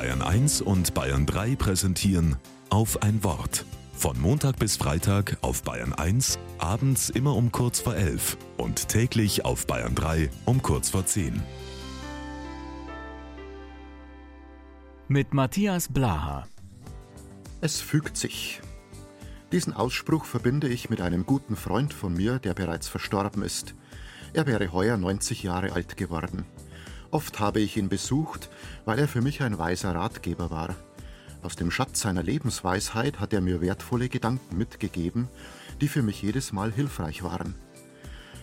Bayern 1 und Bayern 3 präsentieren auf ein Wort. Von Montag bis Freitag auf Bayern 1, abends immer um kurz vor 11 und täglich auf Bayern 3 um kurz vor 10. Mit Matthias Blaha. Es fügt sich. Diesen Ausspruch verbinde ich mit einem guten Freund von mir, der bereits verstorben ist. Er wäre heuer 90 Jahre alt geworden. Oft habe ich ihn besucht, weil er für mich ein weiser Ratgeber war. Aus dem Schatz seiner Lebensweisheit hat er mir wertvolle Gedanken mitgegeben, die für mich jedes Mal hilfreich waren.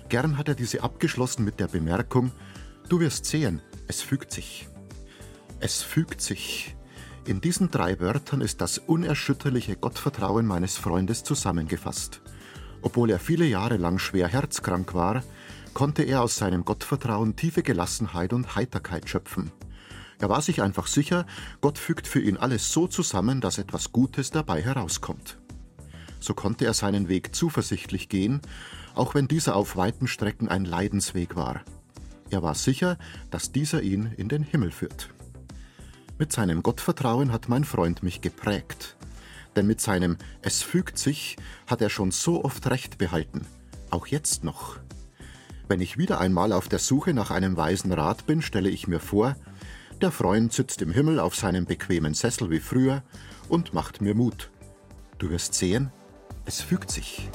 Gern hat er diese abgeschlossen mit der Bemerkung, du wirst sehen, es fügt sich. Es fügt sich. In diesen drei Wörtern ist das unerschütterliche Gottvertrauen meines Freundes zusammengefasst. Obwohl er viele Jahre lang schwer herzkrank war, konnte er aus seinem Gottvertrauen tiefe Gelassenheit und Heiterkeit schöpfen. Er war sich einfach sicher, Gott fügt für ihn alles so zusammen, dass etwas Gutes dabei herauskommt. So konnte er seinen Weg zuversichtlich gehen, auch wenn dieser auf weiten Strecken ein Leidensweg war. Er war sicher, dass dieser ihn in den Himmel führt. Mit seinem Gottvertrauen hat mein Freund mich geprägt. Denn mit seinem Es fügt sich hat er schon so oft Recht behalten, auch jetzt noch. Wenn ich wieder einmal auf der Suche nach einem weisen Rat bin, stelle ich mir vor, der Freund sitzt im Himmel auf seinem bequemen Sessel wie früher und macht mir Mut. Du wirst sehen, es fügt sich.